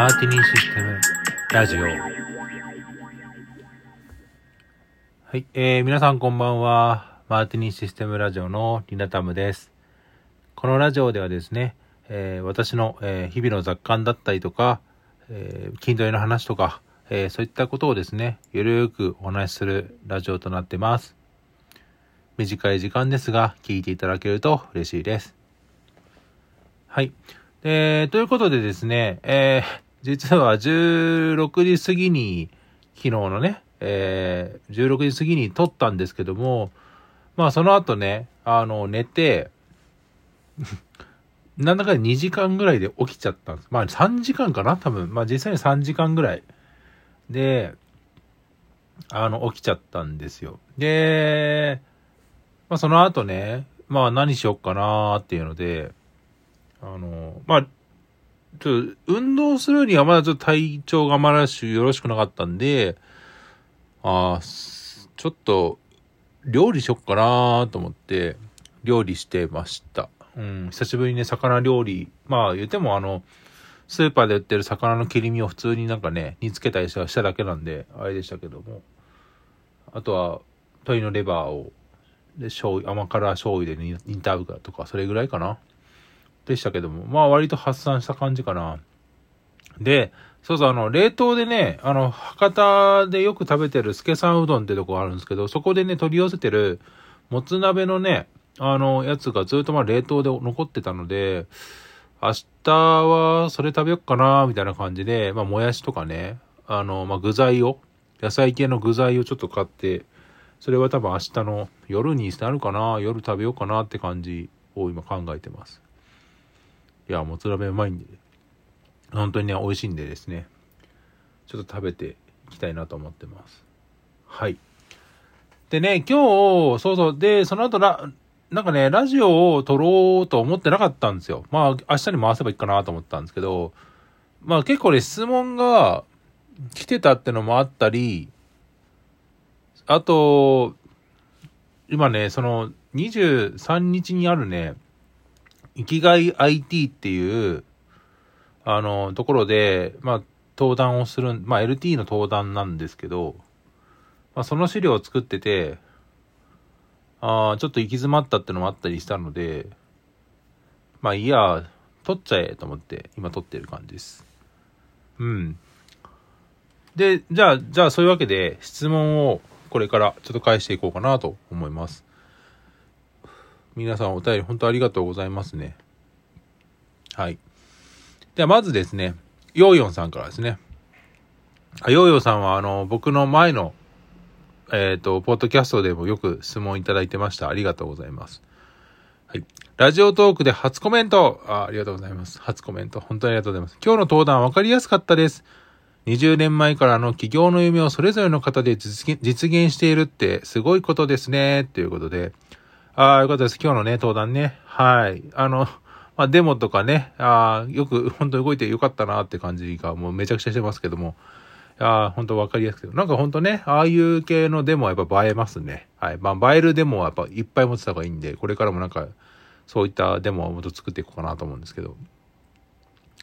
マーティニーシステムラジオ。はい、えー、皆さんこんばんは。マーティニーシステムラジオのリナタムです。このラジオではですね、えー、私の、えー、日々の雑感だったりとか、えー、筋トレの話とか、えー、そういったことをですね、ゆるーくお話しするラジオとなってます。短い時間ですが、聞いていただけると嬉しいです。はい。えー、ということでですね、えー、実は16時過ぎに、昨日のね、えー、16時過ぎに撮ったんですけども、まあその後ね、あの、寝て、なんだか2時間ぐらいで起きちゃったんです。まあ3時間かな？多分。まあ実際に3時間ぐらい。で、あの、起きちゃったんですよ。で、まあその後ね、まあ何しよっかなーっていうので、あの、まあ、ちょっと、運動するにはまだちょっと体調がまだしよろしくなかったんで、ああ、ちょっと、料理しよっかなと思って、料理してました。うん、久しぶりにね、魚料理。まあ言ってもあの、スーパーで売ってる魚の切り身を普通になんかね、煮つけたりしただけなんで、あれでしたけども。あとは、鶏のレバーを、で、醤油、甘辛醤油で煮たとか、それぐらいかな。でしたけども、まあ割と発散した感じかな。で、そうそう、あの、冷凍でね、あの、博多でよく食べてる助さんうどんってとこあるんですけど、そこでね、取り寄せてる、もつ鍋のね、あの、やつがずっとまあ冷凍で残ってたので、明日はそれ食べよっかな、みたいな感じで、まあ、もやしとかね、あの、まあ、具材を、野菜系の具材をちょっと買って、それは多分明日の夜になるかな、夜食べようかなって感じを今考えてます。いや、もつ鍋うまいんで、本当にね、美味しいんでですね、ちょっと食べていきたいなと思ってます。はい。でね、今日、そうそう、で、その後ラ、なんかね、ラジオを撮ろうと思ってなかったんですよ。まあ、明日に回せばいいかなと思ったんですけど、まあ結構ね、質問が来てたってのもあったり、あと、今ね、その23日にあるね、生きがい IT っていう、あの、ところで、まあ、登壇をする、まあ、LT の登壇なんですけど、まあ、その資料を作ってて、ああ、ちょっと行き詰まったってのもあったりしたので、まあ、いや、取っちゃえと思って、今取ってる感じです。うん。で、じゃあ、じゃあ、そういうわけで、質問をこれからちょっと返していこうかなと思います。皆さんお便り本当ありがとうございますね。はい。ではまずですね、ヨーヨンさんからですね。あヨーヨンさんはあの、僕の前の、えっ、ー、と、ポッドキャストでもよく質問いただいてました。ありがとうございます。はい。ラジオトークで初コメントあありがとうございます。初コメント。本当にありがとうございます。今日の登壇わかりやすかったです。20年前からの起業の夢をそれぞれの方で実現しているってすごいことですね。ということで、ああ、よかったです。今日のね、登壇ね。はい。あの、まあ、デモとかね、あ、よく、本当動いてよかったなって感じがもうめちゃくちゃしてますけども。ああ、本当分かりやすくて。なんか本当ね、ああいう系のデモはやっぱ映えますね。はい。まあ、映えるデモはやっぱいっぱい持ってた方がいいんで、これからもなんか、そういったデモをもっと作っていこうかなと思うんですけど。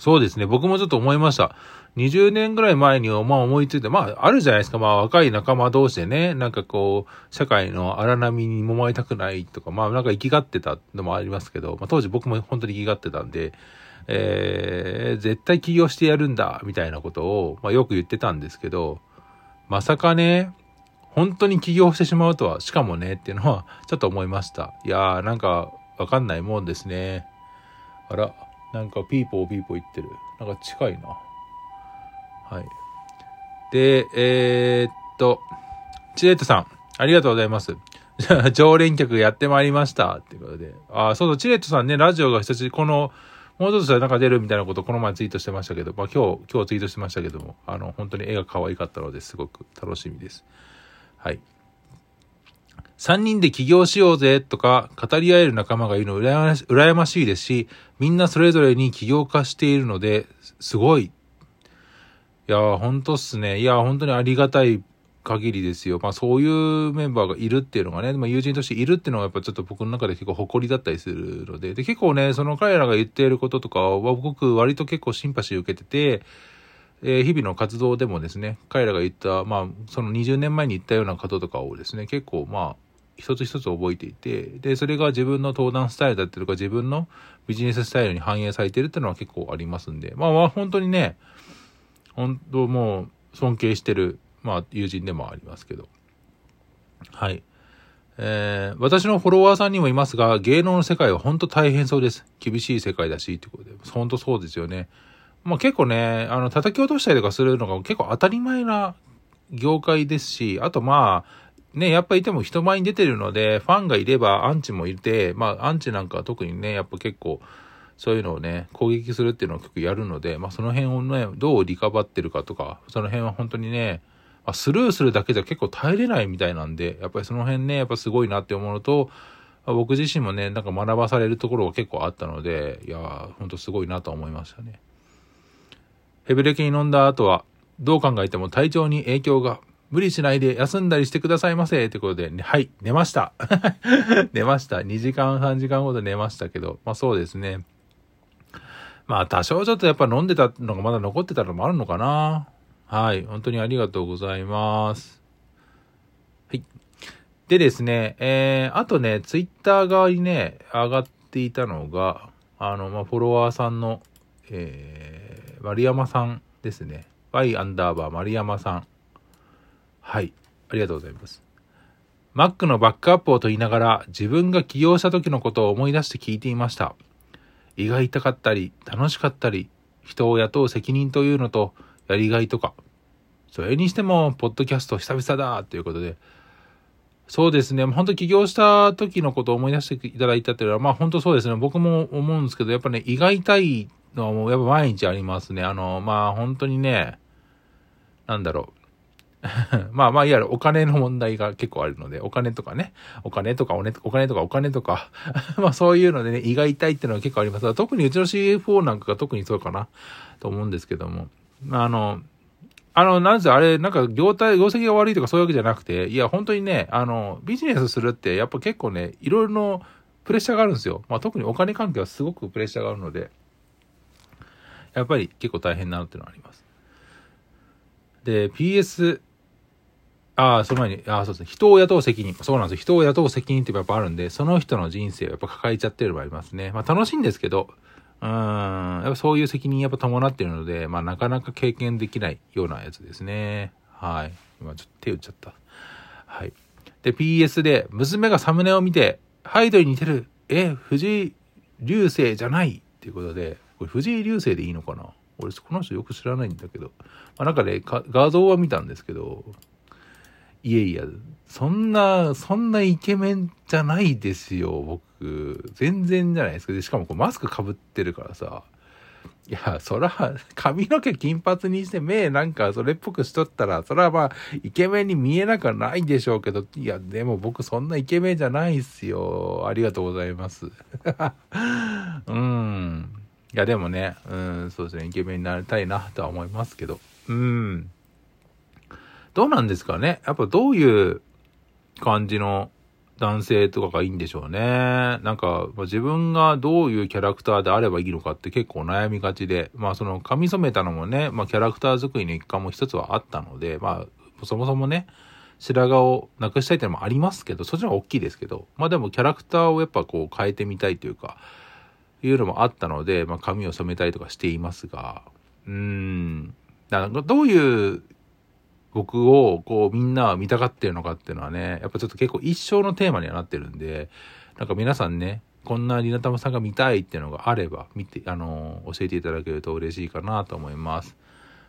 そうですね。僕もちょっと思いました。20年ぐらい前に、まあ思いついて、まああるじゃないですか。まあ若い仲間同士でね、なんかこう、社会の荒波に揉まれたくないとか、まあなんか生きがってたのもありますけど、まあ当時僕も本当に生きがってたんで、えー、絶対起業してやるんだ、みたいなことを、まあよく言ってたんですけど、まさかね、本当に起業してしまうとは、しかもね、っていうのは、ちょっと思いました。いやー、なんか、わかんないもんですね。あら。なんかピーポーピーポー言ってる。なんか近いな。はい。で、えー、っと、チレットさん、ありがとうございます。常連客やってまいりました。っていうことで。あ、そうそう、チレットさんね、ラジオが久しぶり、この、もうちょっとなんか出るみたいなことこの前ツイートしてましたけど、まあ今日、今日ツイートしてましたけども、あの、本当に絵が可愛かったのですごく楽しみです。はい。3人で起業しようぜとか語り合える仲間がいるの羨ましいですし、みんなそれぞれに起業化しているので、すごい。いやー、ほんとっすね。いやー、本当にありがたい限りですよ。まあそういうメンバーがいるっていうのがね、まあ友人としているっていうのがやっぱちょっと僕の中で結構誇りだったりするので、で、結構ね、その彼らが言っていることとかは僕割と結構シンパシー受けてて、えー、日々の活動でもですね、彼らが言った、まあ、その20年前に言ったようなこととかをですね、結構まあ、一つ一つ覚えていて、で、それが自分の登壇スタイルだったりとか、自分のビジネススタイルに反映されてるっていうのは結構ありますんで、まあまあ本当にね、本当もう尊敬してる、まあ友人でもありますけど。はい。えー、私のフォロワーさんにもいますが、芸能の世界は本当大変そうです。厳しい世界だし、ってことで。本当そうですよね。まあ結構ね、あの、叩き落としたりとかするのが結構当たり前な業界ですし、あとまあ、ね、やっぱいても人前に出てるので、ファンがいればアンチもいて、まあ、アンチなんかは特にね、やっぱ結構、そういうのをね、攻撃するっていうのを結構やるので、まあ、その辺をね、どうリカバってるかとか、その辺は本当にね、まあ、スルーするだけじゃ結構耐えれないみたいなんで、やっぱりその辺ね、やっぱすごいなって思うのと、まあ、僕自身もね、なんか学ばされるところが結構あったので、いやー、ほんとすごいなと思いましたね。ヘブレキに飲んだ後は、どう考えても体調に影響が無理しないで休んだりしてくださいませ。ってことで、ね、はい、寝ました。寝ました。2時間、3時間ほど寝ましたけど、まあそうですね。まあ多少ちょっとやっぱ飲んでたのがまだ残ってたのもあるのかな。はい、本当にありがとうございます。はい。でですね、えー、あとね、ツイッター側にね、上がっていたのが、あの、まあ、フォロワーさんの、えー、丸山さんですね。y アンダーバー丸山さん。はい。ありがとうございます。Mac のバックアップをと言いながら自分が起業した時のことを思い出して聞いていました。胃が痛かったり、楽しかったり、人を雇う責任というのと、やりがいとか。それにしても、ポッドキャスト久々だということで、そうですね。本当起業した時のことを思い出していただいたっていうのは、まあ本当そうですね。僕も思うんですけど、やっぱね、胃が痛いのはもうやっぱ毎日ありますね。あの、まあ本当にね、なんだろう。まあまあ、いわゆるお金の問題が結構あるので、お金とかね、お金とかお,、ね、お金とかお金とか まあそういうのでね、胃が痛いっていうのは結構あります、特にうちの CFO なんかが特にそうかな、と思うんですけども。あの、あの、なんせあれ、なんか業態、業績が悪いとかそういうわけじゃなくて、いや、本当にね、あの、ビジネスするって、やっぱ結構ね、いろいろのプレッシャーがあるんですよ。まあ特にお金関係はすごくプレッシャーがあるので、やっぱり結構大変なのっていうのはあります。で、PS、ああ、その前に、ああ、そうですね。人を雇う責任。そうなんですよ。人を雇う責任ってやっぱあるんで、その人の人生をやっぱ抱えちゃってる場合ありますね。まあ楽しいんですけど、うん、やっぱそういう責任やっぱ伴ってるので、まあなかなか経験できないようなやつですね。はい。今ちょっと手打っちゃった。はい。で、PS で、娘がサムネを見て、ハイドに似てる。え、藤井流星じゃないっていうことで、これ藤井流星でいいのかな？俺、この人よく知らないんだけど。まあ、なんかね、画像は見たんですけど、いやいや、そんな、そんなイケメンじゃないですよ、僕。全然じゃないですか。で、しかもこうマスクかぶってるからさ。いや、そら、髪の毛金髪にして目なんかそれっぽくしとったら、そらまあ、イケメンに見えなくはないでしょうけど、いや、でも僕そんなイケメンじゃないっすよ。ありがとうございます。うん。いや、でもね、うん、そうですね、イケメンになりたいなとは思いますけど。うん。どうなんですかね？やっぱどういう感じの男性とかがいいんでしょうね。なんか、まあ、自分がどういうキャラクターであればいいのかって結構悩みがちで、まあその髪染めたのもね、まあキャラクター作りの一環も一つはあったので、まあそもそもね、白髪をなくしたいっていうのもありますけど、そっちの方が大きいですけど、まあでもキャラクターをやっぱこう変えてみたいというか、いうのもあったので、まあ髪を染めたりとかしていますが、うーん、かどういう僕をこうみんなは見たがってるのかっていうのはね、やっぱちょっと結構一生のテーマにはなってるんで、なんか皆さんね、こんなリナタマさんが見たいっていうのがあれば、見て、あの、教えていただけると嬉しいかなと思います。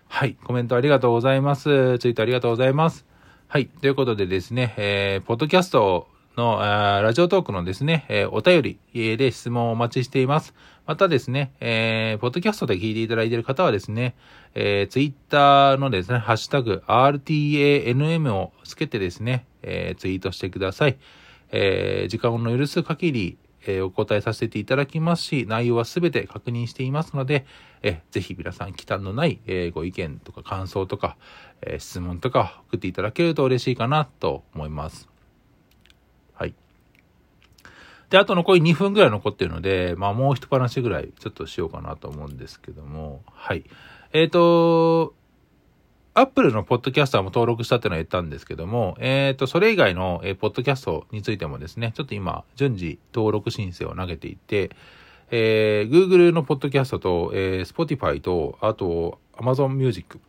はい、コメントありがとうございます。ツイートありがとうございます。はい、ということでですね、えー、ポッドキャストの、ラジオトークのですね、え、お便りで質問をお待ちしています。またですね、えー、ポッドキャストで聞いていただいている方はですね、えー、ツイッターのですね、ハッシュタグ、RTANM をつけてですね、えー、ツイートしてください。えー、時間の許す限り、えー、お答えさせていただきますし、内容はすべて確認していますので、えー、ぜひ皆さん、忌憚のない、えー、ご意見とか感想とか、えー、質問とか送っていただけると嬉しいかなと思います。で、あと残り2分ぐらい残ってるので、まあもう一話ぐらいちょっとしようかなと思うんですけども、はい。えっ、ー、と、アップルのポッドキャスターも登録したってのは言ったんですけども、えっ、ー、と、それ以外の、えー、ポッドキャストについてもですね、ちょっと今、順次登録申請を投げていて、えー、Google のポッドキャストと、えー、Spotify と、あと、Amazon Music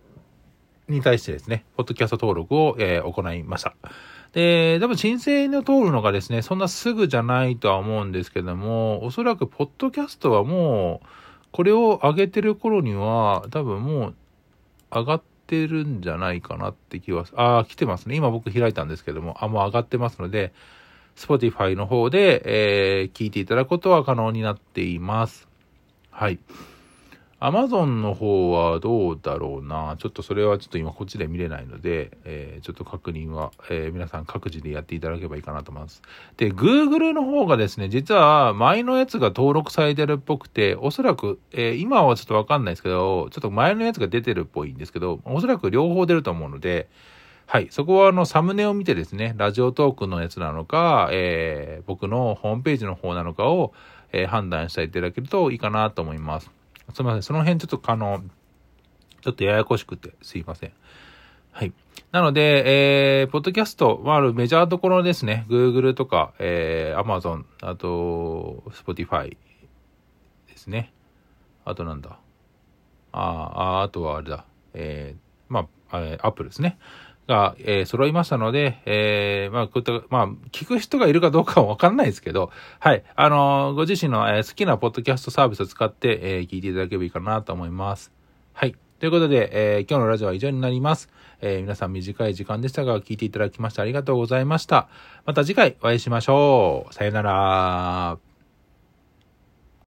に対してですね、ポッドキャスト登録を、えー、行いました。で、多分申請の通るのがですね、そんなすぐじゃないとは思うんですけども、おそらくポッドキャストはもう、これを上げてる頃には、多分もう上がってるんじゃないかなって気は、ああ、来てますね。今僕開いたんですけども、あ、もう上がってますので、Spotify の方で、えー、聞いていただくことは可能になっています。はい。Amazon の方はどうだろうな。ちょっとそれはちょっと今こっちで見れないので、えー、ちょっと確認は、えー、皆さん各自でやっていただければいいかなと思います。で、Google の方がですね、実は前のやつが登録されてるっぽくて、おそらく、えー、今はちょっとわかんないですけど、ちょっと前のやつが出てるっぽいんですけど、おそらく両方出ると思うので、はい。そこはあのサムネを見てですね、ラジオトークのやつなのか、えー、僕のホームページの方なのかを、えー、判断していただけるといいかなと思います。すみません。その辺ちょっとあの、ちょっとややこしくてすいません。はい。なので、えー、ポッドキャスト、まあ、メジャーどころですね。Google とか、えー、Amazon、あと、Spotify ですね。あとなんだ。ああ、あとはあれだ。えー、まあ、えー、Apple ですね。が、えー、揃いましたので、えー、まあ、こういった、まあ、聞く人がいるかどうかはわかんないですけど、はい、あのー、ご自身の、えー、好きなポッドキャストサービスを使って、えー、聞いていただければいいかなと思います。はい。ということで、えー、今日のラジオは以上になります。えー、皆さん短い時間でしたが、聞いていただきましてありがとうございました。また次回お会いしましょう。さよなら。